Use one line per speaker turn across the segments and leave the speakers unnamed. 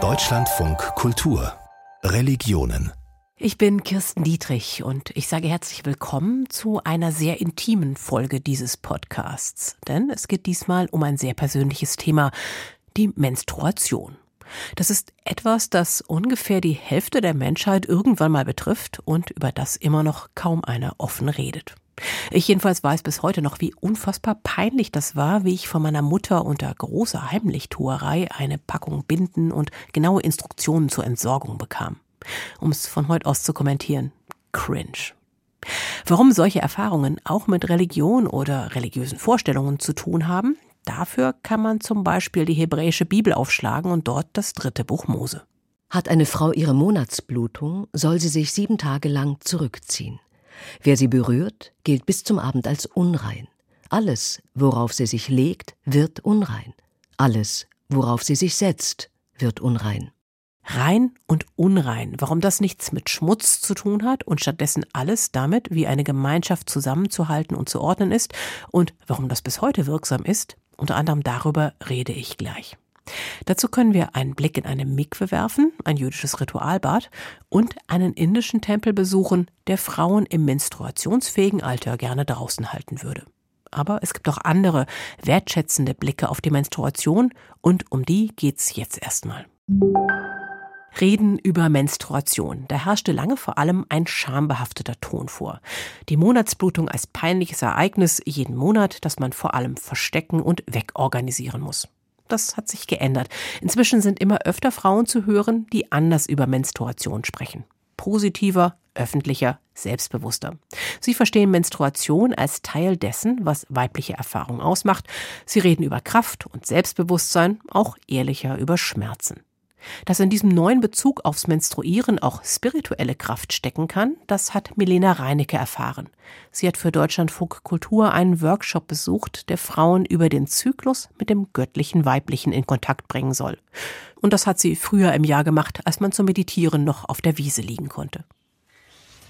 Deutschlandfunk Kultur Religionen
ich bin Kirsten Dietrich und ich sage herzlich willkommen zu einer sehr intimen Folge dieses Podcasts. Denn es geht diesmal um ein sehr persönliches Thema, die Menstruation. Das ist etwas, das ungefähr die Hälfte der Menschheit irgendwann mal betrifft und über das immer noch kaum einer offen redet. Ich jedenfalls weiß bis heute noch, wie unfassbar peinlich das war, wie ich von meiner Mutter unter großer Heimlichtuerei eine Packung Binden und genaue Instruktionen zur Entsorgung bekam um es von heute aus zu kommentieren. Cringe. Warum solche Erfahrungen auch mit Religion oder religiösen Vorstellungen zu tun haben, dafür kann man zum Beispiel die hebräische Bibel aufschlagen und dort das dritte Buch Mose.
Hat eine Frau ihre Monatsblutung, soll sie sich sieben Tage lang zurückziehen. Wer sie berührt, gilt bis zum Abend als unrein. Alles, worauf sie sich legt, wird unrein. Alles, worauf sie sich setzt, wird unrein
rein und unrein, warum das nichts mit Schmutz zu tun hat und stattdessen alles damit, wie eine Gemeinschaft zusammenzuhalten und zu ordnen ist und warum das bis heute wirksam ist, unter anderem darüber rede ich gleich. Dazu können wir einen Blick in eine Mikwe werfen, ein jüdisches Ritualbad, und einen indischen Tempel besuchen, der Frauen im menstruationsfähigen Alter gerne draußen halten würde. Aber es gibt auch andere wertschätzende Blicke auf die Menstruation und um die geht's jetzt erstmal. Reden über Menstruation. Da herrschte lange vor allem ein schambehafteter Ton vor. Die Monatsblutung als peinliches Ereignis jeden Monat, das man vor allem verstecken und wegorganisieren muss. Das hat sich geändert. Inzwischen sind immer öfter Frauen zu hören, die anders über Menstruation sprechen. Positiver, öffentlicher, selbstbewusster. Sie verstehen Menstruation als Teil dessen, was weibliche Erfahrung ausmacht. Sie reden über Kraft und Selbstbewusstsein, auch ehrlicher über Schmerzen. Dass in diesem neuen Bezug aufs Menstruieren auch spirituelle Kraft stecken kann, das hat Milena Reinecke erfahren. Sie hat für Deutschlandfunk Kultur einen Workshop besucht, der Frauen über den Zyklus mit dem göttlichen Weiblichen in Kontakt bringen soll. Und das hat sie früher im Jahr gemacht, als man zum Meditieren noch auf der Wiese liegen konnte.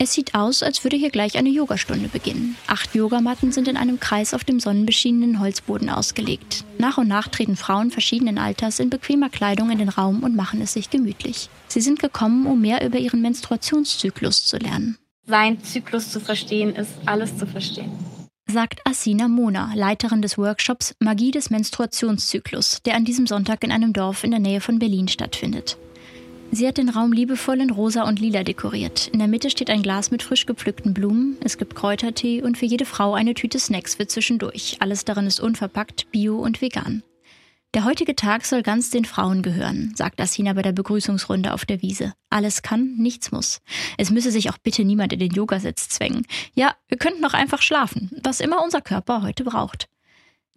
Es sieht aus, als würde hier gleich eine Yogastunde beginnen. Acht Yogamatten sind in einem Kreis auf dem sonnenbeschienenen Holzboden ausgelegt. Nach und nach treten Frauen verschiedenen Alters in bequemer Kleidung in den Raum und machen es sich gemütlich. Sie sind gekommen, um mehr über ihren Menstruationszyklus zu lernen.
Sein Zyklus zu verstehen, ist alles zu verstehen.
Sagt Asina Mona, Leiterin des Workshops Magie des Menstruationszyklus, der an diesem Sonntag in einem Dorf in der Nähe von Berlin stattfindet. Sie hat den Raum liebevoll in rosa und lila dekoriert. In der Mitte steht ein Glas mit frisch gepflückten Blumen, es gibt Kräutertee und für jede Frau eine Tüte Snacks für zwischendurch. Alles darin ist unverpackt, bio und vegan. Der heutige Tag soll ganz den Frauen gehören, sagt Asina bei der Begrüßungsrunde auf der Wiese. Alles kann, nichts muss. Es müsse sich auch bitte niemand in den Yogasitz zwängen. Ja, wir könnten auch einfach schlafen, was immer unser Körper heute braucht.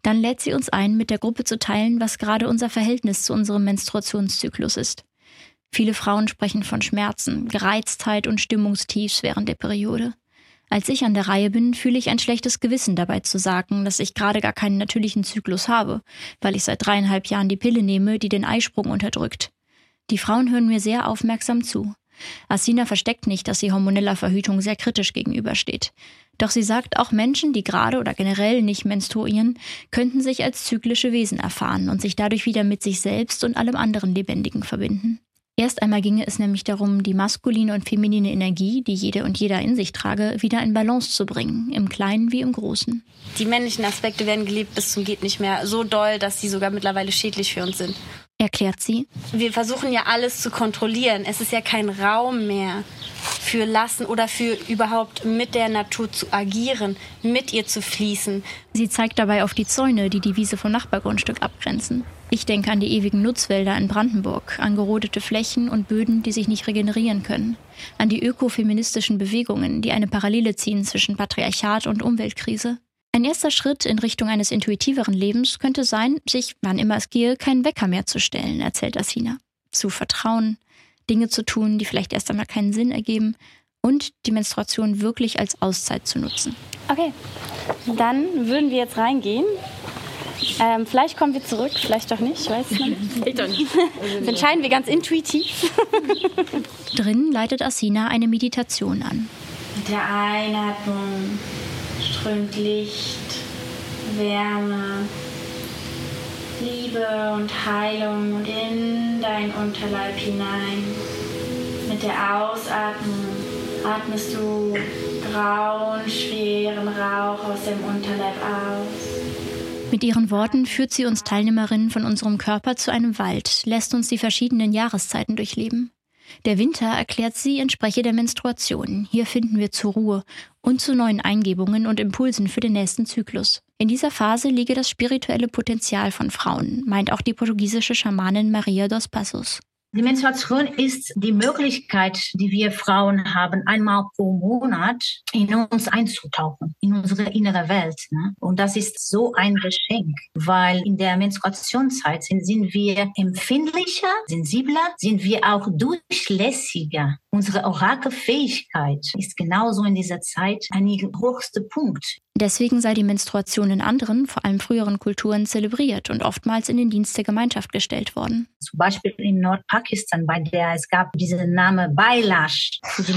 Dann lädt sie uns ein, mit der Gruppe zu teilen, was gerade unser Verhältnis zu unserem Menstruationszyklus ist. Viele Frauen sprechen von Schmerzen, Gereiztheit und Stimmungstiefs während der Periode. Als ich an der Reihe bin, fühle ich ein schlechtes Gewissen dabei zu sagen, dass ich gerade gar keinen natürlichen Zyklus habe, weil ich seit dreieinhalb Jahren die Pille nehme, die den Eisprung unterdrückt. Die Frauen hören mir sehr aufmerksam zu. Asina versteckt nicht, dass sie hormoneller Verhütung sehr kritisch gegenübersteht. Doch sie sagt, auch Menschen, die gerade oder generell nicht menstruieren, könnten sich als zyklische Wesen erfahren und sich dadurch wieder mit sich selbst und allem anderen Lebendigen verbinden. Erst einmal ginge es nämlich darum, die maskuline und feminine Energie, die jede und jeder in sich trage, wieder in Balance zu bringen, im Kleinen wie im Großen.
Die männlichen Aspekte werden gelebt bis zum geht nicht mehr, so doll, dass sie sogar mittlerweile schädlich für uns sind.
Erklärt sie.
Wir versuchen ja alles zu kontrollieren. Es ist ja kein Raum mehr für lassen oder für überhaupt mit der Natur zu agieren, mit ihr zu fließen.
Sie zeigt dabei auf die Zäune, die die Wiese vom Nachbargrundstück abgrenzen. Ich denke an die ewigen Nutzwälder in Brandenburg, an gerodete Flächen und Böden, die sich nicht regenerieren können, an die ökofeministischen Bewegungen, die eine Parallele ziehen zwischen Patriarchat und Umweltkrise. Ein erster Schritt in Richtung eines intuitiveren Lebens könnte sein, sich, wann immer es gehe, keinen Wecker mehr zu stellen, erzählt Asina. Zu vertrauen, Dinge zu tun, die vielleicht erst einmal keinen Sinn ergeben und die Menstruation wirklich als Auszeit zu nutzen.
Okay, dann würden wir jetzt reingehen ähm, vielleicht kommen wir zurück, vielleicht doch nicht, ich weiß es nicht. Ich doch nicht. Das entscheiden wir ganz intuitiv.
Drinnen leitet Asina eine Meditation an.
Mit der Einatmung strömt Licht, Wärme Liebe und Heilung und in dein Unterleib hinein. Mit der Ausatmung atmest du grauen, schweren Rauch aus dem Unterleib aus.
Mit ihren Worten führt sie uns Teilnehmerinnen von unserem Körper zu einem Wald, lässt uns die verschiedenen Jahreszeiten durchleben. Der Winter, erklärt sie, entspreche der Menstruation. Hier finden wir zur Ruhe und zu neuen Eingebungen und Impulsen für den nächsten Zyklus. In dieser Phase liege das spirituelle Potenzial von Frauen, meint auch die portugiesische Schamanin Maria dos Passos.
Die Menstruation ist die Möglichkeit, die wir Frauen haben, einmal pro Monat in uns einzutauchen, in unsere innere Welt. Ne? Und das ist so ein Geschenk, weil in der Menstruationszeit sind, sind wir empfindlicher, sensibler, sind wir auch durchlässiger. Unsere Orakelfähigkeit ist genauso in dieser Zeit ein hochster Punkt.
Deswegen sei die Menstruation in anderen, vor allem früheren Kulturen zelebriert und oftmals in den Dienst der Gemeinschaft gestellt worden.
Zum Beispiel in Nordpakistan, bei der es gab diesen Name Bailash für die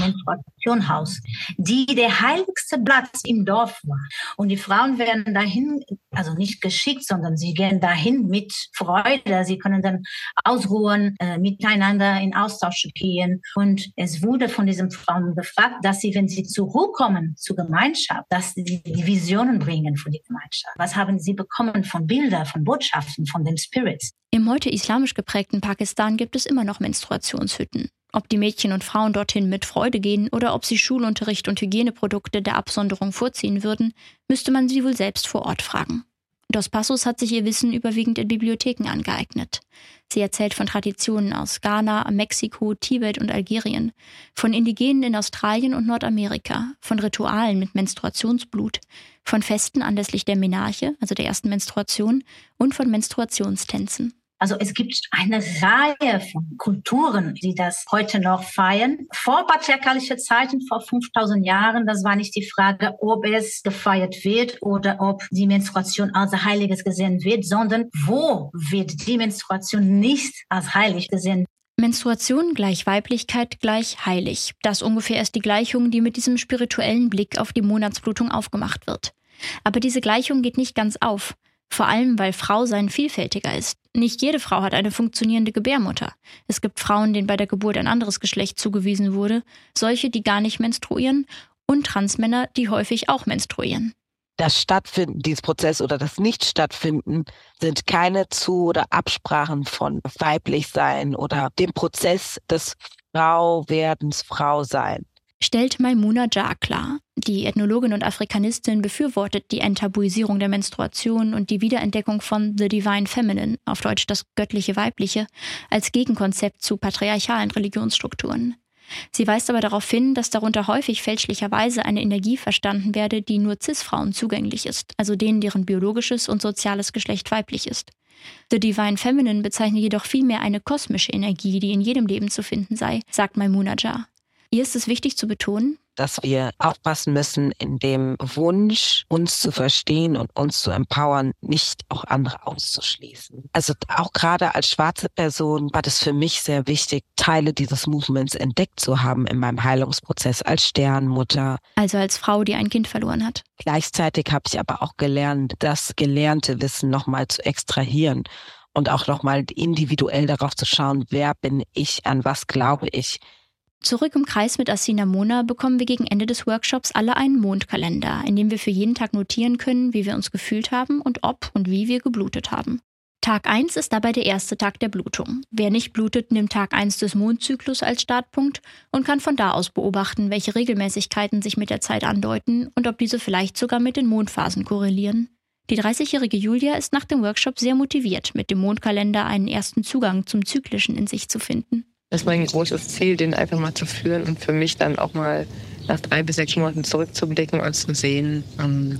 die der heiligste Platz im Dorf war. Und die Frauen werden dahin, also nicht geschickt, sondern sie gehen dahin mit Freude. Sie können dann ausruhen, äh, miteinander in Austausch gehen. Und es wurde von diesen Frauen gefragt, dass sie, wenn sie zurückkommen zur Gemeinschaft, dass die, die Visionen bringen für die Gemeinschaft? Was haben sie bekommen von Bildern, von Botschaften, von den Spirits?
Im heute islamisch geprägten Pakistan gibt es immer noch Menstruationshütten. Ob die Mädchen und Frauen dorthin mit Freude gehen oder ob sie Schulunterricht und Hygieneprodukte der Absonderung vorziehen würden, müsste man sie wohl selbst vor Ort fragen. Dos Passos hat sich ihr Wissen überwiegend in Bibliotheken angeeignet. Sie erzählt von Traditionen aus Ghana, Mexiko, Tibet und Algerien, von Indigenen in Australien und Nordamerika, von Ritualen mit Menstruationsblut, von Festen anlässlich der Menarche, also der ersten Menstruation, und von Menstruationstänzen.
Also es gibt eine Reihe von Kulturen, die das heute noch feiern. Vor patriarchalische Zeiten, vor 5000 Jahren, das war nicht die Frage, ob es gefeiert wird oder ob die Menstruation als Heiliges gesehen wird, sondern wo wird die Menstruation nicht als heilig gesehen.
Menstruation gleich Weiblichkeit gleich heilig. Das ungefähr ist die Gleichung, die mit diesem spirituellen Blick auf die Monatsblutung aufgemacht wird. Aber diese Gleichung geht nicht ganz auf. Vor allem, weil Frau sein vielfältiger ist. Nicht jede Frau hat eine funktionierende Gebärmutter. Es gibt Frauen, denen bei der Geburt ein anderes Geschlecht zugewiesen wurde, solche, die gar nicht menstruieren und Transmänner, die häufig auch menstruieren.
Das Stattfinden dieses Prozesses oder das Nicht-Stattfinden sind keine Zu- oder Absprachen von weiblich sein oder dem Prozess des Frauwerdens Frau sein
stellt Maimuna Jar klar. Die Ethnologin und Afrikanistin befürwortet die Enttabuisierung der Menstruation und die Wiederentdeckung von The Divine Feminine, auf Deutsch das göttliche Weibliche, als Gegenkonzept zu patriarchalen Religionsstrukturen. Sie weist aber darauf hin, dass darunter häufig fälschlicherweise eine Energie verstanden werde, die nur Cis-Frauen zugänglich ist, also denen, deren biologisches und soziales Geschlecht weiblich ist. The Divine Feminine bezeichnet jedoch vielmehr eine kosmische Energie, die in jedem Leben zu finden sei, sagt Maimuna Jar. Hier ist es wichtig zu betonen,
dass wir aufpassen müssen, in dem Wunsch, uns zu verstehen und uns zu empowern, nicht auch andere auszuschließen. Also auch gerade als schwarze Person war das für mich sehr wichtig, Teile dieses Movements entdeckt zu haben in meinem Heilungsprozess als Sternmutter.
Also als Frau, die ein Kind verloren hat.
Gleichzeitig habe ich aber auch gelernt, das gelernte Wissen nochmal zu extrahieren und auch nochmal individuell darauf zu schauen, wer bin ich, an was glaube ich
Zurück im Kreis mit Asina Mona bekommen wir gegen Ende des Workshops alle einen Mondkalender, in dem wir für jeden Tag notieren können, wie wir uns gefühlt haben und ob und wie wir geblutet haben. Tag 1 ist dabei der erste Tag der Blutung. Wer nicht blutet, nimmt Tag 1 des Mondzyklus als Startpunkt und kann von da aus beobachten, welche Regelmäßigkeiten sich mit der Zeit andeuten und ob diese vielleicht sogar mit den Mondphasen korrelieren. Die 30-jährige Julia ist nach dem Workshop sehr motiviert, mit dem Mondkalender einen ersten Zugang zum Zyklischen in sich zu finden.
Das ist mein großes Ziel, den einfach mal zu führen und für mich dann auch mal nach drei bis sechs Monaten zurückzublicken und zu sehen, ähm,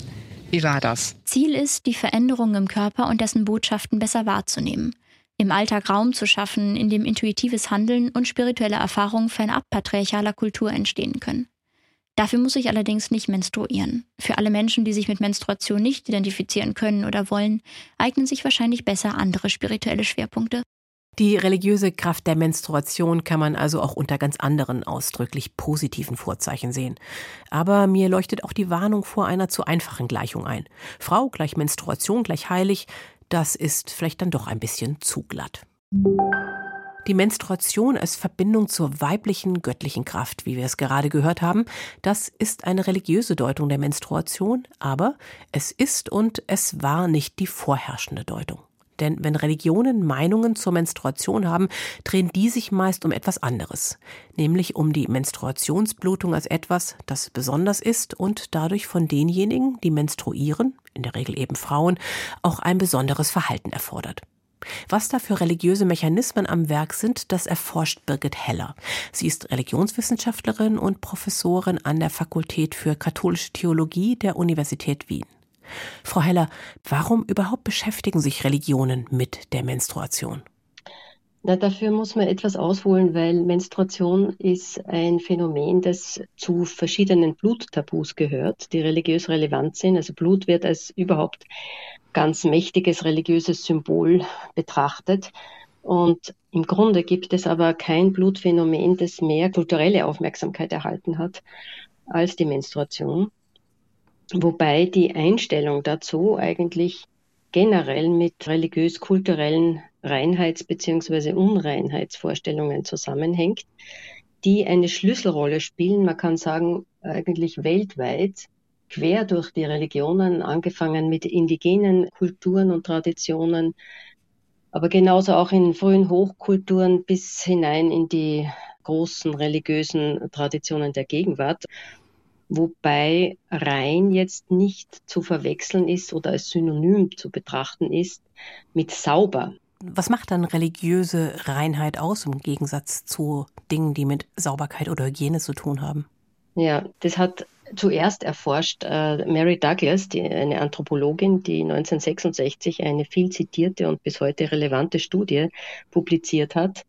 wie war das?
Ziel ist, die Veränderungen im Körper und dessen Botschaften besser wahrzunehmen. Im Alltag Raum zu schaffen, in dem intuitives Handeln und spirituelle Erfahrungen fernab patriarchaler Kultur entstehen können. Dafür muss ich allerdings nicht menstruieren. Für alle Menschen, die sich mit Menstruation nicht identifizieren können oder wollen, eignen sich wahrscheinlich besser andere spirituelle Schwerpunkte.
Die religiöse Kraft der Menstruation kann man also auch unter ganz anderen ausdrücklich positiven Vorzeichen sehen. Aber mir leuchtet auch die Warnung vor einer zu einfachen Gleichung ein. Frau gleich Menstruation gleich heilig, das ist vielleicht dann doch ein bisschen zu glatt. Die Menstruation als Verbindung zur weiblichen göttlichen Kraft, wie wir es gerade gehört haben, das ist eine religiöse Deutung der Menstruation, aber es ist und es war nicht die vorherrschende Deutung. Denn wenn Religionen Meinungen zur Menstruation haben, drehen die sich meist um etwas anderes, nämlich um die Menstruationsblutung als etwas, das besonders ist und dadurch von denjenigen, die menstruieren, in der Regel eben Frauen, auch ein besonderes Verhalten erfordert. Was da für religiöse Mechanismen am Werk sind, das erforscht Birgit Heller. Sie ist Religionswissenschaftlerin und Professorin an der Fakultät für katholische Theologie der Universität Wien. Frau Heller, warum überhaupt beschäftigen sich Religionen mit der Menstruation?
Na, dafür muss man etwas ausholen, weil Menstruation ist ein Phänomen, das zu verschiedenen Bluttabus gehört, die religiös relevant sind. Also Blut wird als überhaupt ganz mächtiges religiöses Symbol betrachtet. Und im Grunde gibt es aber kein Blutphänomen, das mehr kulturelle Aufmerksamkeit erhalten hat als die Menstruation. Wobei die Einstellung dazu eigentlich generell mit religiös-kulturellen Reinheits- bzw. Unreinheitsvorstellungen zusammenhängt, die eine Schlüsselrolle spielen, man kann sagen, eigentlich weltweit, quer durch die Religionen, angefangen mit indigenen Kulturen und Traditionen, aber genauso auch in frühen Hochkulturen bis hinein in die großen religiösen Traditionen der Gegenwart wobei rein jetzt nicht zu verwechseln ist oder als Synonym zu betrachten ist mit sauber.
Was macht dann religiöse Reinheit aus im Gegensatz zu Dingen, die mit Sauberkeit oder Hygiene zu tun haben?
Ja, das hat zuerst erforscht äh, Mary Douglas, die, eine Anthropologin, die 1966 eine viel zitierte und bis heute relevante Studie publiziert hat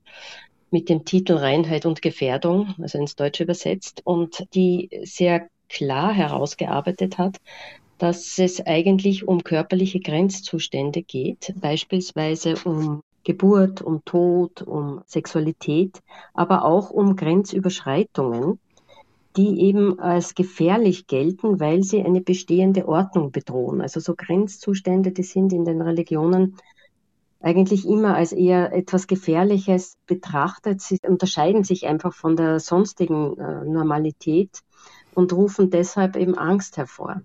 mit dem Titel Reinheit und Gefährdung, also ins Deutsche übersetzt, und die sehr klar herausgearbeitet hat, dass es eigentlich um körperliche Grenzzustände geht, beispielsweise um Geburt, um Tod, um Sexualität, aber auch um Grenzüberschreitungen, die eben als gefährlich gelten, weil sie eine bestehende Ordnung bedrohen. Also so Grenzzustände, die sind in den Religionen eigentlich immer als eher etwas Gefährliches betrachtet. Sie unterscheiden sich einfach von der sonstigen äh, Normalität und rufen deshalb eben Angst hervor.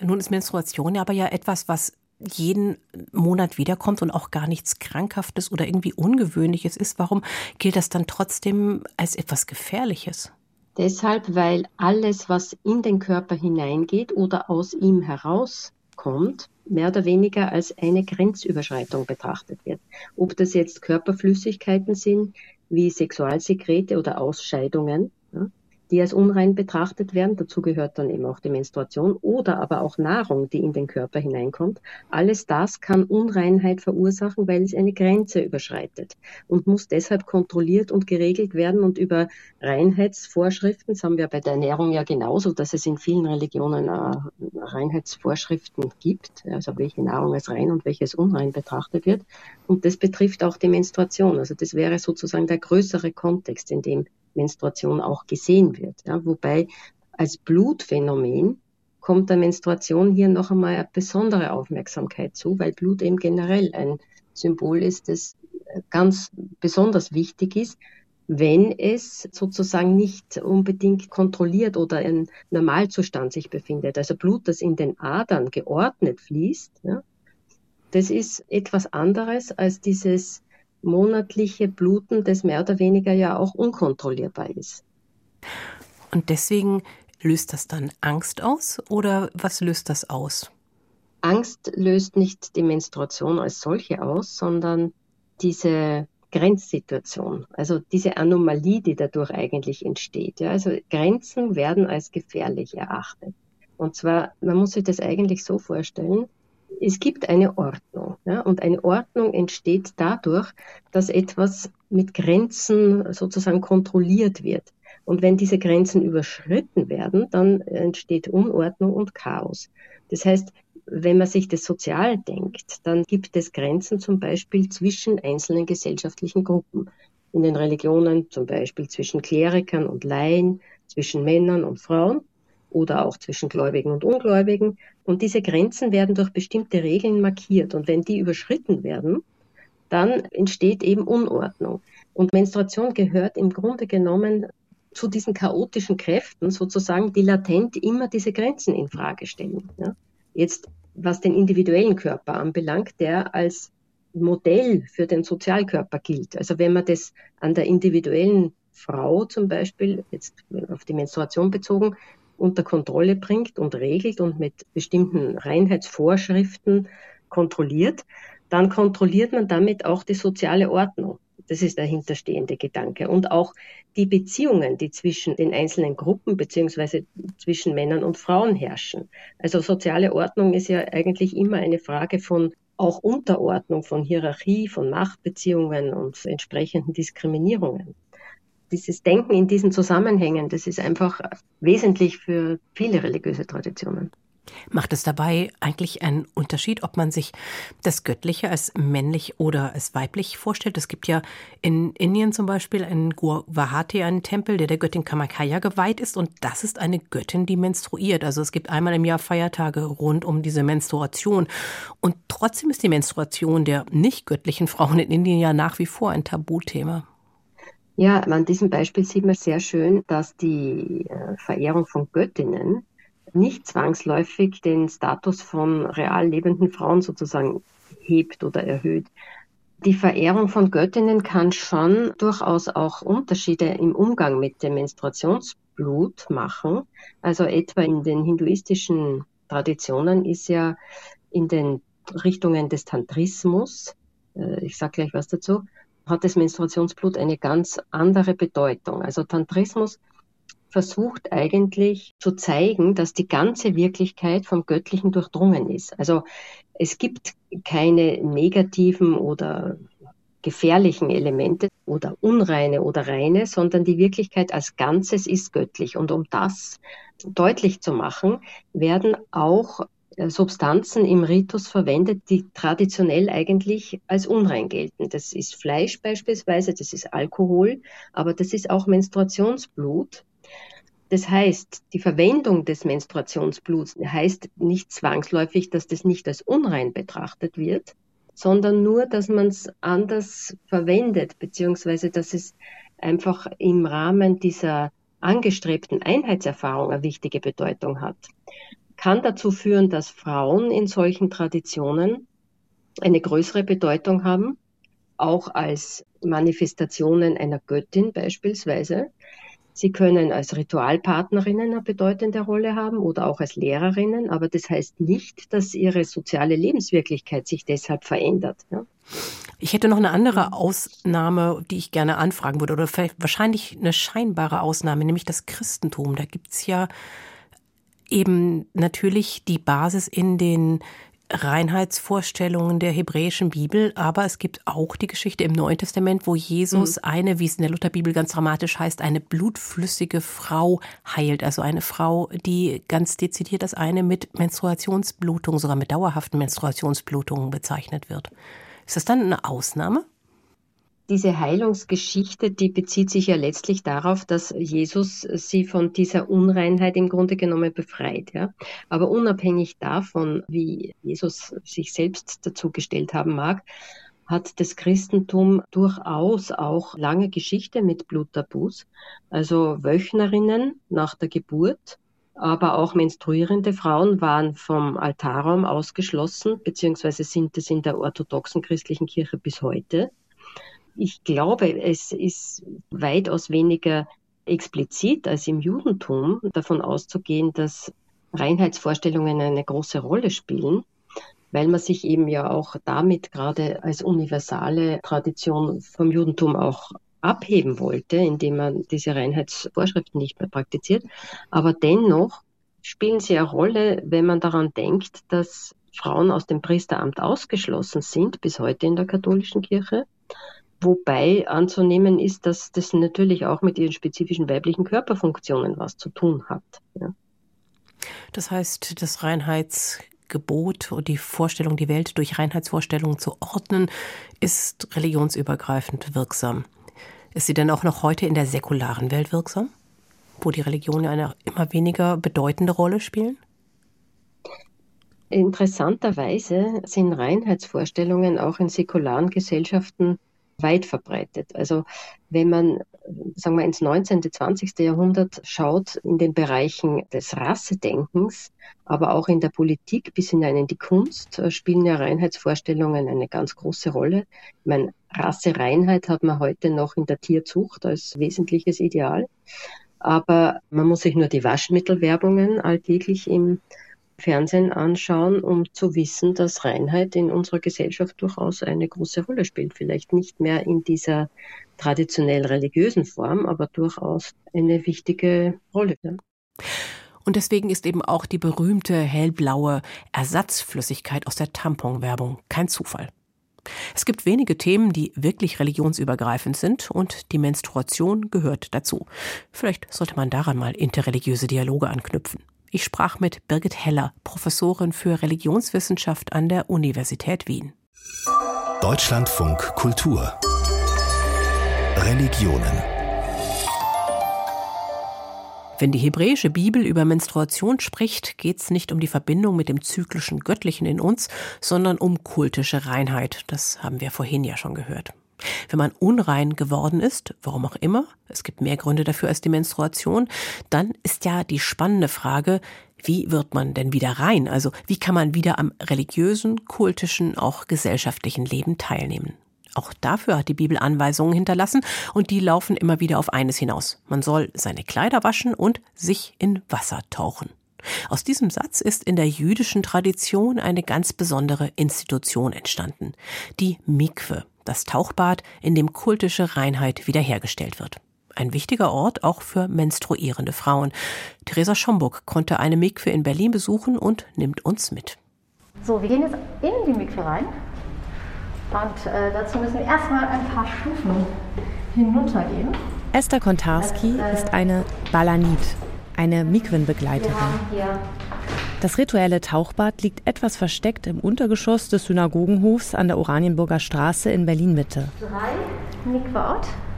Nun ist Menstruation aber ja etwas, was jeden Monat wiederkommt und auch gar nichts Krankhaftes oder irgendwie Ungewöhnliches ist. Warum gilt das dann trotzdem als etwas Gefährliches?
Deshalb, weil alles, was in den Körper hineingeht oder aus ihm herauskommt, mehr oder weniger als eine Grenzüberschreitung betrachtet wird. Ob das jetzt Körperflüssigkeiten sind, wie Sexualsekrete oder Ausscheidungen, ja, die als unrein betrachtet werden. Dazu gehört dann eben auch die Menstruation oder aber auch Nahrung, die in den Körper hineinkommt. Alles das kann Unreinheit verursachen, weil es eine Grenze überschreitet und muss deshalb kontrolliert und geregelt werden. Und über Reinheitsvorschriften, das haben wir bei der Ernährung ja genauso, dass es in vielen Religionen äh, Reinheitsvorschriften gibt, also welche Nahrung als rein und welches unrein betrachtet wird. Und das betrifft auch die Menstruation. Also das wäre sozusagen der größere Kontext, in dem Menstruation auch gesehen wird. Ja, wobei als Blutphänomen kommt der Menstruation hier noch einmal eine besondere Aufmerksamkeit zu, weil Blut eben generell ein Symbol ist, das ganz besonders wichtig ist, wenn es sozusagen nicht unbedingt kontrolliert oder im Normalzustand sich befindet. Also Blut, das in den Adern geordnet fließt, ja, das ist etwas anderes als dieses monatliche Bluten, das mehr oder weniger ja auch unkontrollierbar ist.
Und deswegen löst das dann Angst aus oder was löst das aus?
Angst löst nicht die Menstruation als solche aus, sondern diese Grenzsituation, also diese Anomalie, die dadurch eigentlich entsteht. Ja, also Grenzen werden als gefährlich erachtet. Und zwar, man muss sich das eigentlich so vorstellen, es gibt eine Ordnung. Ja, und eine Ordnung entsteht dadurch, dass etwas mit Grenzen sozusagen kontrolliert wird. Und wenn diese Grenzen überschritten werden, dann entsteht Unordnung und Chaos. Das heißt, wenn man sich das sozial denkt, dann gibt es Grenzen zum Beispiel zwischen einzelnen gesellschaftlichen Gruppen. In den Religionen zum Beispiel zwischen Klerikern und Laien, zwischen Männern und Frauen oder auch zwischen Gläubigen und Ungläubigen. Und diese Grenzen werden durch bestimmte Regeln markiert. Und wenn die überschritten werden, dann entsteht eben Unordnung. Und Menstruation gehört im Grunde genommen zu diesen chaotischen Kräften sozusagen, die latent immer diese Grenzen in Frage stellen. Ja. Jetzt, was den individuellen Körper anbelangt, der als Modell für den Sozialkörper gilt. Also wenn man das an der individuellen Frau zum Beispiel, jetzt auf die Menstruation bezogen, unter Kontrolle bringt und regelt und mit bestimmten Reinheitsvorschriften kontrolliert, dann kontrolliert man damit auch die soziale Ordnung. Das ist der hinterstehende Gedanke. Und auch die Beziehungen, die zwischen den einzelnen Gruppen beziehungsweise zwischen Männern und Frauen herrschen. Also soziale Ordnung ist ja eigentlich immer eine Frage von auch Unterordnung, von Hierarchie, von Machtbeziehungen und entsprechenden Diskriminierungen. Dieses Denken in diesen Zusammenhängen, das ist einfach wesentlich für viele religiöse Traditionen.
Macht es dabei eigentlich einen Unterschied, ob man sich das Göttliche als männlich oder als weiblich vorstellt? Es gibt ja in Indien zum Beispiel in Guwahati einen Tempel, der der Göttin Kamakaya geweiht ist und das ist eine Göttin, die menstruiert. Also es gibt einmal im Jahr Feiertage rund um diese Menstruation und trotzdem ist die Menstruation der nicht göttlichen Frauen in Indien ja nach wie vor ein Tabuthema.
Ja, an diesem Beispiel sieht man sehr schön, dass die äh, Verehrung von Göttinnen nicht zwangsläufig den Status von real lebenden Frauen sozusagen hebt oder erhöht. Die Verehrung von Göttinnen kann schon durchaus auch Unterschiede im Umgang mit dem Menstruationsblut machen. Also etwa in den hinduistischen Traditionen ist ja in den Richtungen des Tantrismus, äh, ich sage gleich was dazu, hat das Menstruationsblut eine ganz andere Bedeutung. Also Tantrismus versucht eigentlich zu zeigen, dass die ganze Wirklichkeit vom Göttlichen durchdrungen ist. Also es gibt keine negativen oder gefährlichen Elemente oder unreine oder reine, sondern die Wirklichkeit als Ganzes ist göttlich. Und um das deutlich zu machen, werden auch Substanzen im Ritus verwendet, die traditionell eigentlich als unrein gelten. Das ist Fleisch beispielsweise, das ist Alkohol, aber das ist auch Menstruationsblut. Das heißt, die Verwendung des Menstruationsbluts heißt nicht zwangsläufig, dass das nicht als unrein betrachtet wird, sondern nur, dass man es anders verwendet, beziehungsweise dass es einfach im Rahmen dieser angestrebten Einheitserfahrung eine wichtige Bedeutung hat. Kann dazu führen, dass Frauen in solchen Traditionen eine größere Bedeutung haben, auch als Manifestationen einer Göttin beispielsweise. Sie können als Ritualpartnerinnen eine bedeutende Rolle haben oder auch als Lehrerinnen, aber das heißt nicht, dass ihre soziale Lebenswirklichkeit sich deshalb verändert. Ja.
Ich hätte noch eine andere Ausnahme, die ich gerne anfragen würde, oder wahrscheinlich eine scheinbare Ausnahme, nämlich das Christentum. Da gibt es ja eben natürlich die Basis in den Reinheitsvorstellungen der hebräischen Bibel, aber es gibt auch die Geschichte im Neuen Testament, wo Jesus mhm. eine, wie es in der Lutherbibel ganz dramatisch heißt, eine blutflüssige Frau heilt. Also eine Frau, die ganz dezidiert als eine mit Menstruationsblutung, sogar mit dauerhaften Menstruationsblutungen bezeichnet wird. Ist das dann eine Ausnahme?
Diese Heilungsgeschichte, die bezieht sich ja letztlich darauf, dass Jesus sie von dieser Unreinheit im Grunde genommen befreit. Ja? Aber unabhängig davon, wie Jesus sich selbst dazu gestellt haben mag, hat das Christentum durchaus auch lange Geschichte mit Bluttabus. Also Wöchnerinnen nach der Geburt, aber auch menstruierende Frauen waren vom Altarraum ausgeschlossen, beziehungsweise sind es in der orthodoxen christlichen Kirche bis heute. Ich glaube, es ist weitaus weniger explizit als im Judentum davon auszugehen, dass Reinheitsvorstellungen eine große Rolle spielen, weil man sich eben ja auch damit gerade als universale Tradition vom Judentum auch abheben wollte, indem man diese Reinheitsvorschriften nicht mehr praktiziert. Aber dennoch spielen sie eine Rolle, wenn man daran denkt, dass Frauen aus dem Priesteramt ausgeschlossen sind, bis heute in der katholischen Kirche, Wobei anzunehmen ist, dass das natürlich auch mit ihren spezifischen weiblichen Körperfunktionen was zu tun hat. Ja.
Das heißt, das Reinheitsgebot und die Vorstellung, die Welt durch Reinheitsvorstellungen zu ordnen, ist religionsübergreifend wirksam. Ist sie denn auch noch heute in der säkularen Welt wirksam? wo die Religionen eine immer weniger bedeutende Rolle spielen?
Interessanterweise sind Reinheitsvorstellungen auch in säkularen Gesellschaften weit verbreitet. Also wenn man, sagen wir, ins 19., 20. Jahrhundert schaut, in den Bereichen des Rassedenkens, aber auch in der Politik bis hinein in die Kunst, äh, spielen ja Reinheitsvorstellungen eine ganz große Rolle. Ich meine, Rassereinheit hat man heute noch in der Tierzucht als wesentliches Ideal. Aber man muss sich nur die Waschmittelwerbungen alltäglich im Fernsehen anschauen, um zu wissen, dass Reinheit in unserer Gesellschaft durchaus eine große Rolle spielt. Vielleicht nicht mehr in dieser traditionell religiösen Form, aber durchaus eine wichtige Rolle.
Und deswegen ist eben auch die berühmte hellblaue Ersatzflüssigkeit aus der Tamponwerbung kein Zufall. Es gibt wenige Themen, die wirklich religionsübergreifend sind und die Menstruation gehört dazu. Vielleicht sollte man daran mal interreligiöse Dialoge anknüpfen. Ich sprach mit Birgit Heller, Professorin für Religionswissenschaft an der Universität Wien.
Deutschlandfunk Kultur Religionen
wenn die hebräische Bibel über Menstruation spricht, geht es nicht um die Verbindung mit dem zyklischen Göttlichen in uns, sondern um kultische Reinheit. Das haben wir vorhin ja schon gehört. Wenn man unrein geworden ist, warum auch immer, es gibt mehr Gründe dafür als die Menstruation, dann ist ja die spannende Frage, wie wird man denn wieder rein? Also wie kann man wieder am religiösen, kultischen, auch gesellschaftlichen Leben teilnehmen? Auch dafür hat die Bibel Anweisungen hinterlassen und die laufen immer wieder auf eines hinaus. Man soll seine Kleider waschen und sich in Wasser tauchen. Aus diesem Satz ist in der jüdischen Tradition eine ganz besondere Institution entstanden, die Mikwe das Tauchbad, in dem kultische Reinheit wiederhergestellt wird. Ein wichtiger Ort auch für menstruierende Frauen. Theresa Schomburg konnte eine Mikve in Berlin besuchen und nimmt uns mit.
So, wir gehen jetzt in die Mikve rein. Und äh, dazu müssen wir erstmal ein paar Stufen hinuntergehen.
Esther Kontarski das, äh, ist eine Balanit, eine Mikwenbegleiterin. Das rituelle Tauchbad liegt etwas versteckt im Untergeschoss des Synagogenhofs an der Oranienburger Straße in Berlin-Mitte.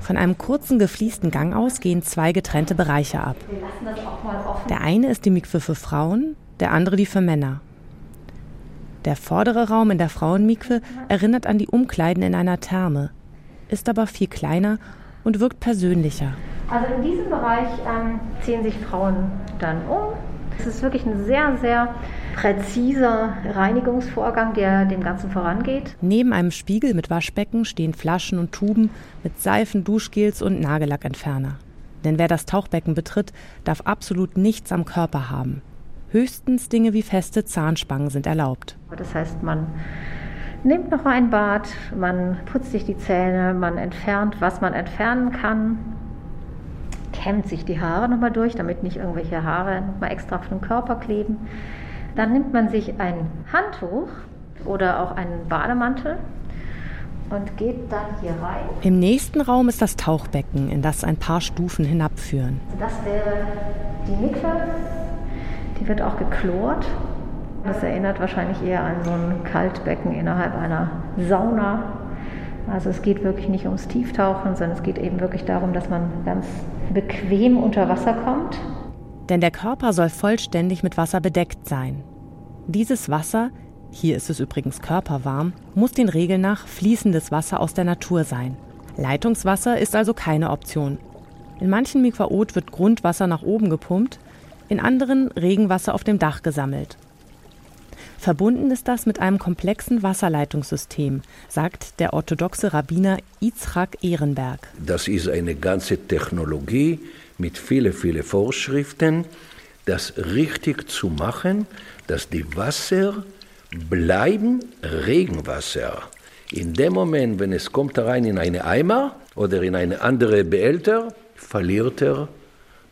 Von einem kurzen gefliesten Gang aus gehen zwei getrennte Bereiche ab. Der eine ist die Mikwe für Frauen, der andere die für Männer. Der vordere Raum in der Frauenmikwe erinnert an die Umkleiden in einer Therme, ist aber viel kleiner und wirkt persönlicher.
Also in diesem Bereich ähm, ziehen sich Frauen dann um, es ist wirklich ein sehr, sehr präziser Reinigungsvorgang, der dem Ganzen vorangeht.
Neben einem Spiegel mit Waschbecken stehen Flaschen und Tuben mit Seifen, Duschgels und Nagellackentferner. Denn wer das Tauchbecken betritt, darf absolut nichts am Körper haben. Höchstens Dinge wie feste Zahnspangen sind erlaubt.
Das heißt, man nimmt noch ein Bad, man putzt sich die Zähne, man entfernt, was man entfernen kann, kämmt sich die Haare nochmal durch, damit nicht irgendwelche Haare nochmal extra auf den Körper kleben. Dann nimmt man sich ein Handtuch oder auch einen Bademantel und geht dann hier rein.
Im nächsten Raum ist das Tauchbecken, in das ein paar Stufen hinabführen.
Das wäre die Mikve. Die wird auch geklort. Das erinnert wahrscheinlich eher an so ein Kaltbecken innerhalb einer Sauna. Also es geht wirklich nicht ums Tieftauchen, sondern es geht eben wirklich darum, dass man ganz bequem unter Wasser kommt.
Denn der Körper soll vollständig mit Wasser bedeckt sein. Dieses Wasser, hier ist es übrigens körperwarm, muss den Regeln nach fließendes Wasser aus der Natur sein. Leitungswasser ist also keine Option. In manchen Mikvaot wird Grundwasser nach oben gepumpt, in anderen Regenwasser auf dem Dach gesammelt. Verbunden ist das mit einem komplexen Wasserleitungssystem, sagt der orthodoxe Rabbiner Yitzhak Ehrenberg.
Das ist eine ganze Technologie mit vielen, vielen Vorschriften, das richtig zu machen, dass die Wasser bleiben Regenwasser. In dem Moment, wenn es kommt rein in eine Eimer oder in eine andere Behälter, verliert er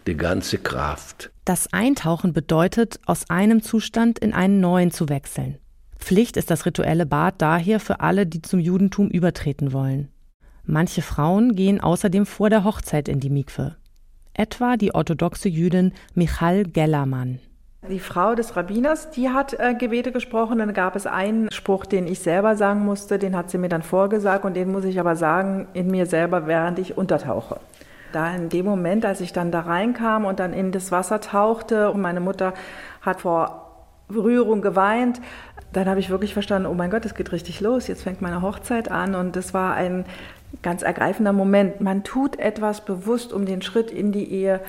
die ganze Kraft.
Das Eintauchen bedeutet, aus einem Zustand in einen neuen zu wechseln. Pflicht ist das rituelle Bad daher für alle, die zum Judentum übertreten wollen. Manche Frauen gehen außerdem vor der Hochzeit in die Mikwe. Etwa die orthodoxe Jüdin Michal Gellermann.
Die Frau des Rabbiners, die hat äh, Gebete gesprochen. Dann gab es einen Spruch, den ich selber sagen musste, den hat sie mir dann vorgesagt und den muss ich aber sagen in mir selber, während ich untertauche. Da in dem Moment, als ich dann da reinkam und dann in das Wasser tauchte und meine Mutter hat vor Berührung geweint, dann habe ich wirklich verstanden, oh mein Gott, es geht richtig los, jetzt fängt meine Hochzeit an und das war ein ganz ergreifender Moment. Man tut etwas bewusst, um den Schritt in die Ehe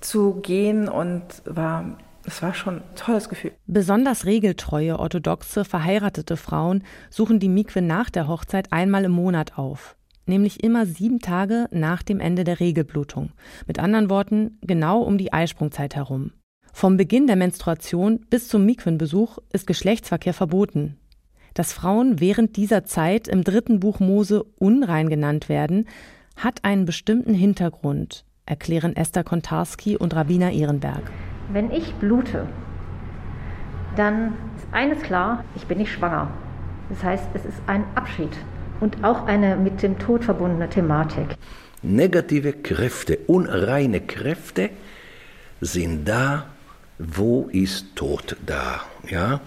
zu gehen und war es war schon ein tolles Gefühl.
Besonders regeltreue, orthodoxe, verheiratete Frauen suchen die Mikwe nach der Hochzeit einmal im Monat auf. Nämlich immer sieben Tage nach dem Ende der Regelblutung. Mit anderen Worten, genau um die Eisprungzeit herum. Vom Beginn der Menstruation bis zum Mikwenbesuch ist Geschlechtsverkehr verboten. Dass Frauen während dieser Zeit im dritten Buch Mose unrein genannt werden, hat einen bestimmten Hintergrund, erklären Esther Kontarski und Rabbiner Ehrenberg.
Wenn ich blute, dann ist eines klar, ich bin nicht schwanger. Das heißt, es ist ein Abschied und auch eine mit dem Tod verbundene Thematik.
Negative Kräfte, unreine Kräfte sind da, wo ist Tod da, ja?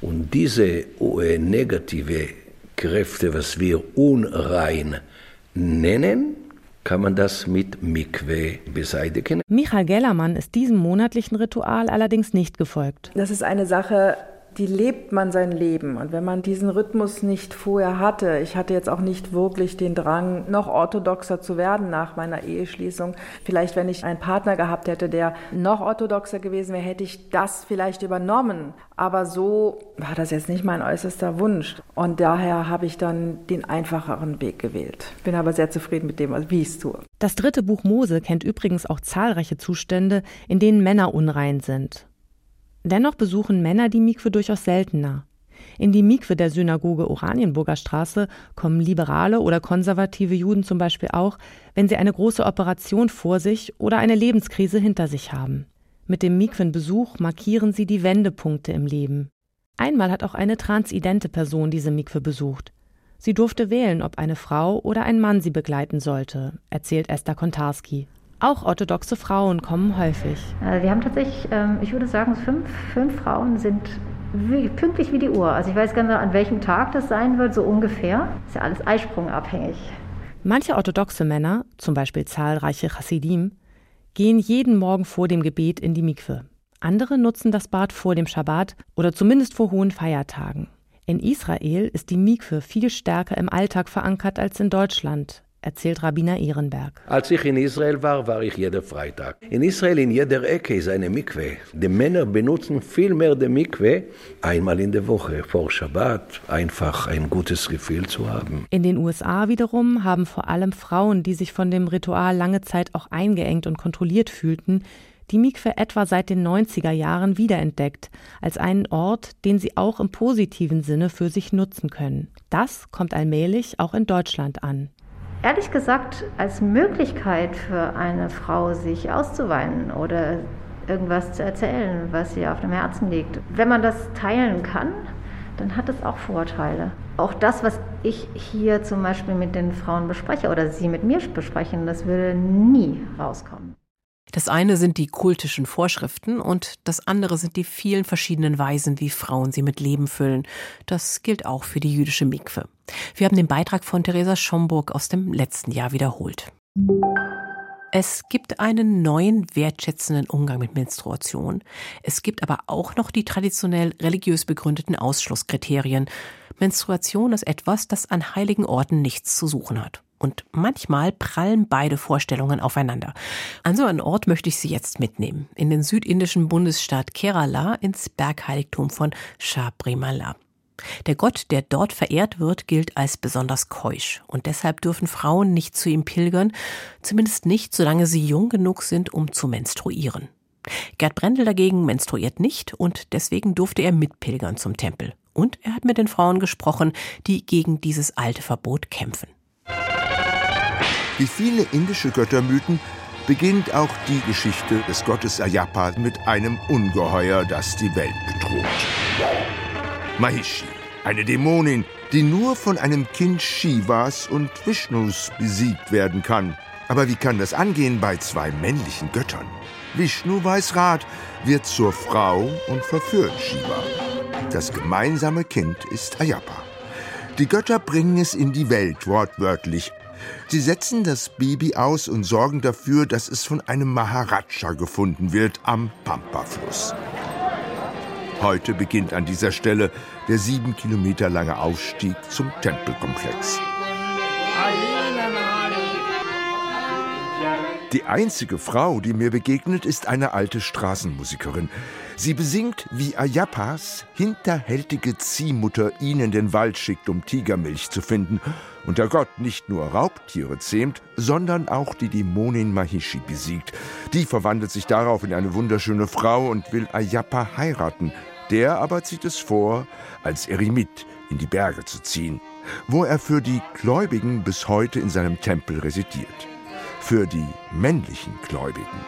Und diese äh, negative Kräfte, was wir unrein nennen, kann man das mit Mikwe beseitigen.
Michael Gellermann ist diesem monatlichen Ritual allerdings nicht gefolgt.
Das ist eine Sache, die lebt man sein Leben. Und wenn man diesen Rhythmus nicht vorher hatte, ich hatte jetzt auch nicht wirklich den Drang, noch orthodoxer zu werden nach meiner Eheschließung. Vielleicht, wenn ich einen Partner gehabt hätte, der noch orthodoxer gewesen wäre, hätte ich das vielleicht übernommen. Aber so war das jetzt nicht mein äußerster Wunsch. Und daher habe ich dann den einfacheren Weg gewählt. Bin aber sehr zufrieden mit dem, wie ich es tue.
Das dritte Buch Mose kennt übrigens auch zahlreiche Zustände, in denen Männer unrein sind. Dennoch besuchen Männer die Mikwe durchaus seltener. In die Mikwe der Synagoge Oranienburger Straße kommen liberale oder konservative Juden zum Beispiel auch, wenn sie eine große Operation vor sich oder eine Lebenskrise hinter sich haben. Mit dem Mikwenbesuch markieren sie die Wendepunkte im Leben. Einmal hat auch eine transidente Person diese Mikwe besucht. Sie durfte wählen, ob eine Frau oder ein Mann sie begleiten sollte, erzählt Esther Kontarski. Auch orthodoxe Frauen kommen häufig.
Äh, wir haben tatsächlich, ähm, ich würde sagen, fünf, fünf Frauen sind wie, pünktlich wie die Uhr. Also ich weiß gar nicht, an welchem Tag das sein wird, so ungefähr. Ist ja alles eisprungabhängig.
Manche orthodoxe Männer, zum Beispiel zahlreiche Chassidim, gehen jeden Morgen vor dem Gebet in die Mikwe. Andere nutzen das Bad vor dem Schabbat oder zumindest vor hohen Feiertagen. In Israel ist die Mikwe viel stärker im Alltag verankert als in Deutschland erzählt Rabbiner Ehrenberg.
Als ich in Israel war, war ich jeden Freitag. In Israel in jeder Ecke ist eine Mikwe. Die Männer benutzen viel mehr die Mikwe einmal in der Woche vor Shabbat, einfach ein gutes Gefühl zu haben.
In den USA wiederum haben vor allem Frauen, die sich von dem Ritual lange Zeit auch eingeengt und kontrolliert fühlten, die Mikwe etwa seit den 90er Jahren wiederentdeckt, als einen Ort, den sie auch im positiven Sinne für sich nutzen können. Das kommt allmählich auch in Deutschland an
ehrlich gesagt als Möglichkeit für eine Frau, sich auszuweinen oder irgendwas zu erzählen, was ihr auf dem Herzen liegt. Wenn man das teilen kann, dann hat es auch Vorteile. Auch das, was ich hier zum Beispiel mit den Frauen bespreche oder sie mit mir besprechen, das würde nie rauskommen.
Das eine sind die kultischen Vorschriften und das andere sind die vielen verschiedenen Weisen, wie Frauen sie mit Leben füllen. Das gilt auch für die jüdische Mikwe. Wir haben den Beitrag von Theresa Schomburg aus dem letzten Jahr wiederholt. Es gibt einen neuen wertschätzenden Umgang mit Menstruation. Es gibt aber auch noch die traditionell religiös begründeten Ausschlusskriterien. Menstruation ist etwas, das an heiligen Orten nichts zu suchen hat. Und manchmal prallen beide Vorstellungen aufeinander. An so einen Ort möchte ich Sie jetzt mitnehmen. In den südindischen Bundesstaat Kerala ins Bergheiligtum von Shabrimala. Der Gott, der dort verehrt wird, gilt als besonders keusch. Und deshalb dürfen Frauen nicht zu ihm pilgern, zumindest nicht, solange sie jung genug sind, um zu menstruieren. Gerd Brendel dagegen menstruiert nicht und deswegen durfte er mitpilgern zum Tempel. Und er hat mit den Frauen gesprochen, die gegen dieses alte Verbot kämpfen.
Wie viele indische Göttermythen beginnt auch die Geschichte des Gottes Ayappa mit einem Ungeheuer, das die Welt bedroht. Mahishi, eine Dämonin, die nur von einem Kind Shivas und Vishnus besiegt werden kann. Aber wie kann das angehen bei zwei männlichen Göttern? Vishnu weiß Rat, wird zur Frau und verführt Shiva. Das gemeinsame Kind ist Ayappa. Die Götter bringen es in die Welt, wortwörtlich, Sie setzen das Baby aus und sorgen dafür, dass es von einem Maharaja gefunden wird am Pampa-Fluss. Heute beginnt an dieser Stelle der sieben Kilometer lange Aufstieg zum Tempelkomplex. Die einzige Frau, die mir begegnet, ist eine alte Straßenmusikerin. Sie besingt, wie Ayapas hinterhältige Ziehmutter ihn in den Wald schickt, um Tigermilch zu finden. Und der Gott nicht nur Raubtiere zähmt, sondern auch die Dämonin Mahishi besiegt. Die verwandelt sich darauf in eine wunderschöne Frau und will Ayapa heiraten. Der aber zieht es vor, als Eremit in die Berge zu ziehen, wo er für die Gläubigen bis heute in seinem Tempel residiert für die männlichen Gläubigen.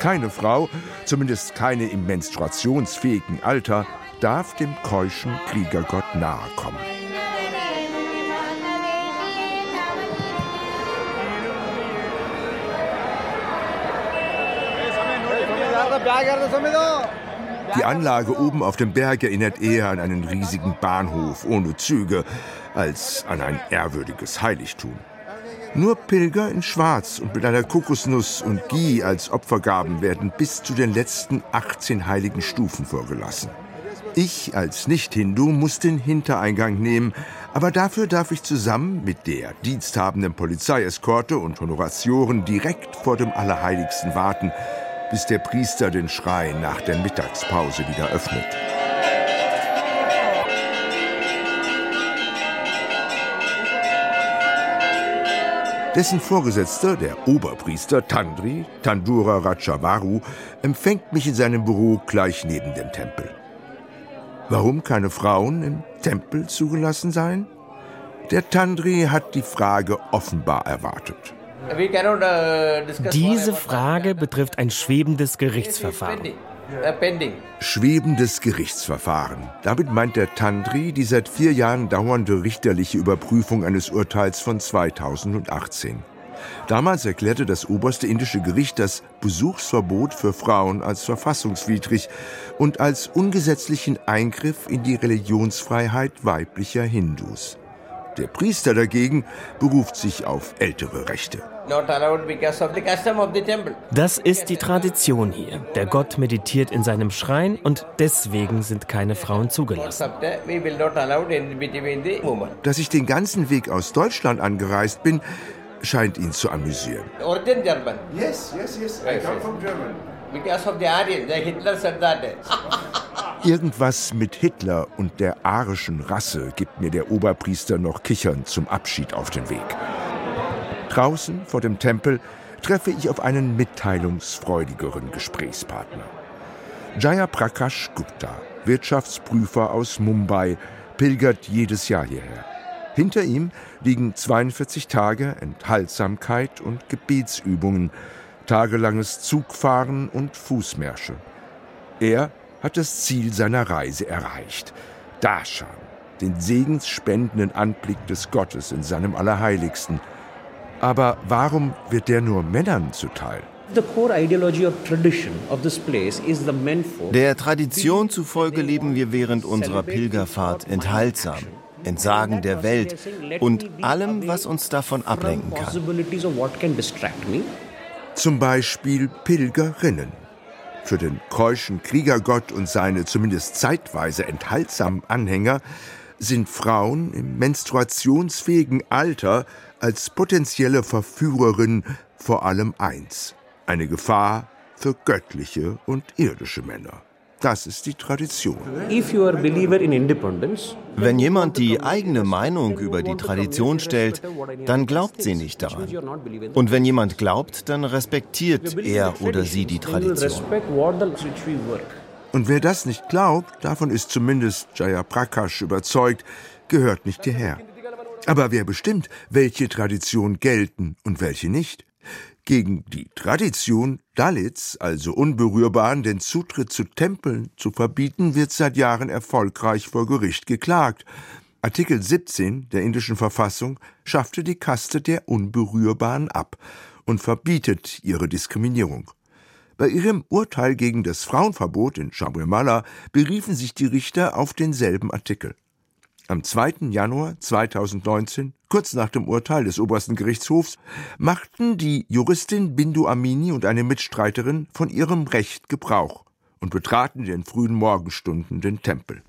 Keine Frau, zumindest keine im menstruationsfähigen Alter, darf dem keuschen Kriegergott nahe kommen. Die Anlage oben auf dem Berg erinnert eher an einen riesigen Bahnhof ohne Züge als an ein ehrwürdiges Heiligtum. Nur Pilger in Schwarz und mit einer Kokosnuss und Ghee als Opfergaben werden bis zu den letzten 18 heiligen Stufen vorgelassen. Ich als Nicht-Hindu muss den Hintereingang nehmen, aber dafür darf ich zusammen mit der diensthabenden Polizeieskorte und Honoratioren direkt vor dem Allerheiligsten warten, bis der Priester den Schrein nach der Mittagspause wieder öffnet. Dessen Vorgesetzter, der Oberpriester Tandri, Tandura Rajavaru, empfängt mich in seinem Büro gleich neben dem Tempel. Warum keine Frauen im Tempel zugelassen seien? Der Tandri hat die Frage offenbar erwartet.
Diese Frage betrifft ein schwebendes Gerichtsverfahren.
Schwebendes Gerichtsverfahren. Damit meint der Tandri die seit vier Jahren dauernde richterliche Überprüfung eines Urteils von 2018. Damals erklärte das oberste indische Gericht das Besuchsverbot für Frauen als verfassungswidrig und als ungesetzlichen Eingriff in die Religionsfreiheit weiblicher Hindus. Der Priester dagegen beruft sich auf ältere Rechte.
Das ist die Tradition hier. Der Gott meditiert in seinem Schrein und deswegen sind keine Frauen zugelassen.
Dass ich den ganzen Weg aus Deutschland angereist bin, scheint ihn zu amüsieren.
Yes, yes, yes. I come from German. Because of the Aryan, the Hitler said that.
Irgendwas mit Hitler und der arischen Rasse gibt mir der Oberpriester noch kichernd zum Abschied auf den Weg. Draußen vor dem Tempel treffe ich auf einen mitteilungsfreudigeren Gesprächspartner. Jaya Prakash Gupta, Wirtschaftsprüfer aus Mumbai, pilgert jedes Jahr hierher. Hinter ihm liegen 42 Tage Enthaltsamkeit und Gebetsübungen, tagelanges Zugfahren und Fußmärsche. Er hat das Ziel seiner Reise erreicht. Darshan, den segensspendenden Anblick des Gottes in seinem Allerheiligsten. Aber warum wird der nur Männern zuteil?
Der Tradition zufolge leben wir während unserer Pilgerfahrt enthaltsam, entsagen der Welt und allem, was uns davon ablenken kann.
Zum Beispiel Pilgerinnen. Für den keuschen Kriegergott und seine zumindest zeitweise enthaltsamen Anhänger sind Frauen im menstruationsfähigen Alter als potenzielle Verführerin vor allem eins: eine Gefahr für göttliche und irdische Männer. Das ist die Tradition.
Wenn jemand die eigene Meinung über die Tradition stellt, dann glaubt sie nicht daran. Und wenn jemand glaubt, dann respektiert er oder sie die Tradition.
Und wer das nicht glaubt, davon ist zumindest Jaya Prakash überzeugt, gehört nicht hierher. Aber wer bestimmt, welche Traditionen gelten und welche nicht? Gegen die Tradition, Dalits, also Unberührbaren, den Zutritt zu Tempeln zu verbieten, wird seit Jahren erfolgreich vor Gericht geklagt. Artikel 17 der indischen Verfassung schaffte die Kaste der Unberührbaren ab und verbietet ihre Diskriminierung. Bei ihrem Urteil gegen das Frauenverbot in Shabrimala beriefen sich die Richter auf denselben Artikel. Am 2. Januar 2019, kurz nach dem Urteil des obersten Gerichtshofs, machten die Juristin Bindu Amini und eine Mitstreiterin von ihrem Recht Gebrauch und betraten in den frühen Morgenstunden den Tempel.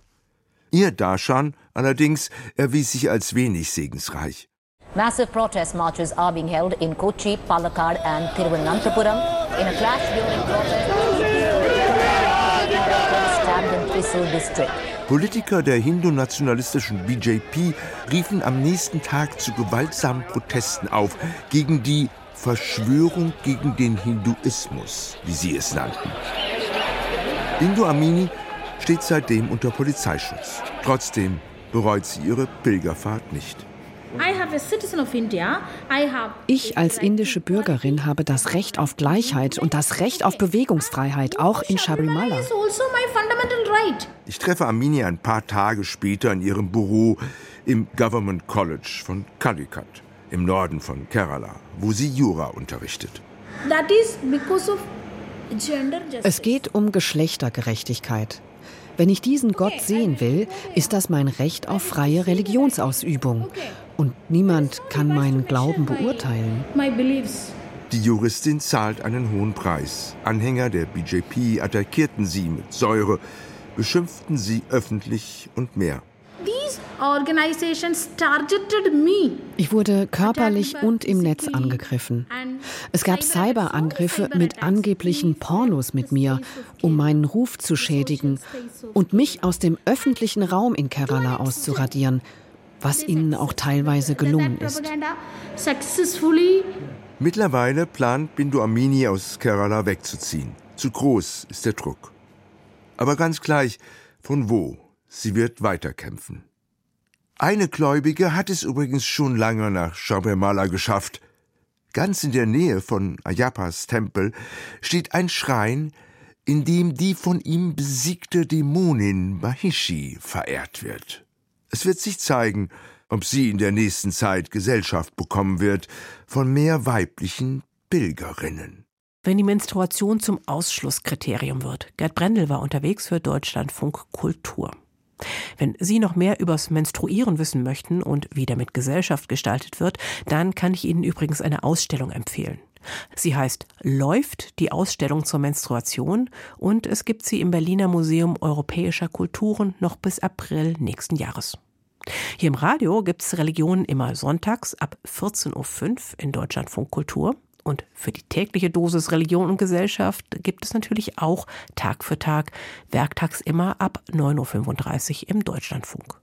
Ihr Darshan allerdings erwies sich als wenig segensreich.
Massive protest marches are being held in Kochi, Palakkad and Thiruvananthapuram. In a clash during protest, stabbed in Thrissur district.
Politiker der hindu-nationalistischen BJP riefen am nächsten Tag zu gewaltsamen Protesten auf gegen die Verschwörung gegen den Hinduismus, wie sie es nannten. Bindu Amini steht seitdem unter Polizeischutz. Trotzdem bereut sie ihre Pilgerfahrt nicht.
Ich als indische Bürgerin habe das Recht auf Gleichheit und das Recht auf Bewegungsfreiheit, auch in Shabrimala.
Also ich treffe Amini ein paar Tage später in ihrem Büro im Government College von Calicut im Norden von Kerala, wo sie Jura unterrichtet.
Es geht um Geschlechtergerechtigkeit. Wenn ich diesen Gott sehen will, ist das mein Recht auf freie Religionsausübung. Und niemand kann meinen Glauben beurteilen.
Die Juristin zahlt einen hohen Preis. Anhänger der BJP attackierten sie mit Säure, beschimpften sie öffentlich und mehr.
Ich wurde körperlich und im Netz angegriffen. Es gab Cyberangriffe mit angeblichen Pornos mit mir, um meinen Ruf zu schädigen und mich aus dem öffentlichen Raum in Kerala auszuradieren was ihnen auch teilweise gelungen ist.
Mittlerweile plant Bindu Amini aus Kerala wegzuziehen. Zu groß ist der Druck. Aber ganz gleich, von wo, sie wird weiterkämpfen. Eine Gläubige hat es übrigens schon lange nach Shabrimala geschafft. Ganz in der Nähe von Ayapas Tempel steht ein Schrein, in dem die von ihm besiegte Dämonin Mahishi verehrt wird. Es wird sich zeigen, ob sie in der nächsten Zeit Gesellschaft bekommen wird von mehr weiblichen Pilgerinnen.
Wenn die Menstruation zum Ausschlusskriterium wird. Gerd Brendel war unterwegs für Deutschlandfunk Kultur. Wenn Sie noch mehr übers Menstruieren wissen möchten und wie damit Gesellschaft gestaltet wird, dann kann ich Ihnen übrigens eine Ausstellung empfehlen. Sie heißt Läuft die Ausstellung zur Menstruation und es gibt sie im Berliner Museum Europäischer Kulturen noch bis April nächsten Jahres. Hier im Radio gibt es Religionen immer sonntags ab 14.05 Uhr in Deutschlandfunk Kultur. Und für die tägliche Dosis Religion und Gesellschaft gibt es natürlich auch Tag für Tag, werktags immer ab 9.35 Uhr im Deutschlandfunk.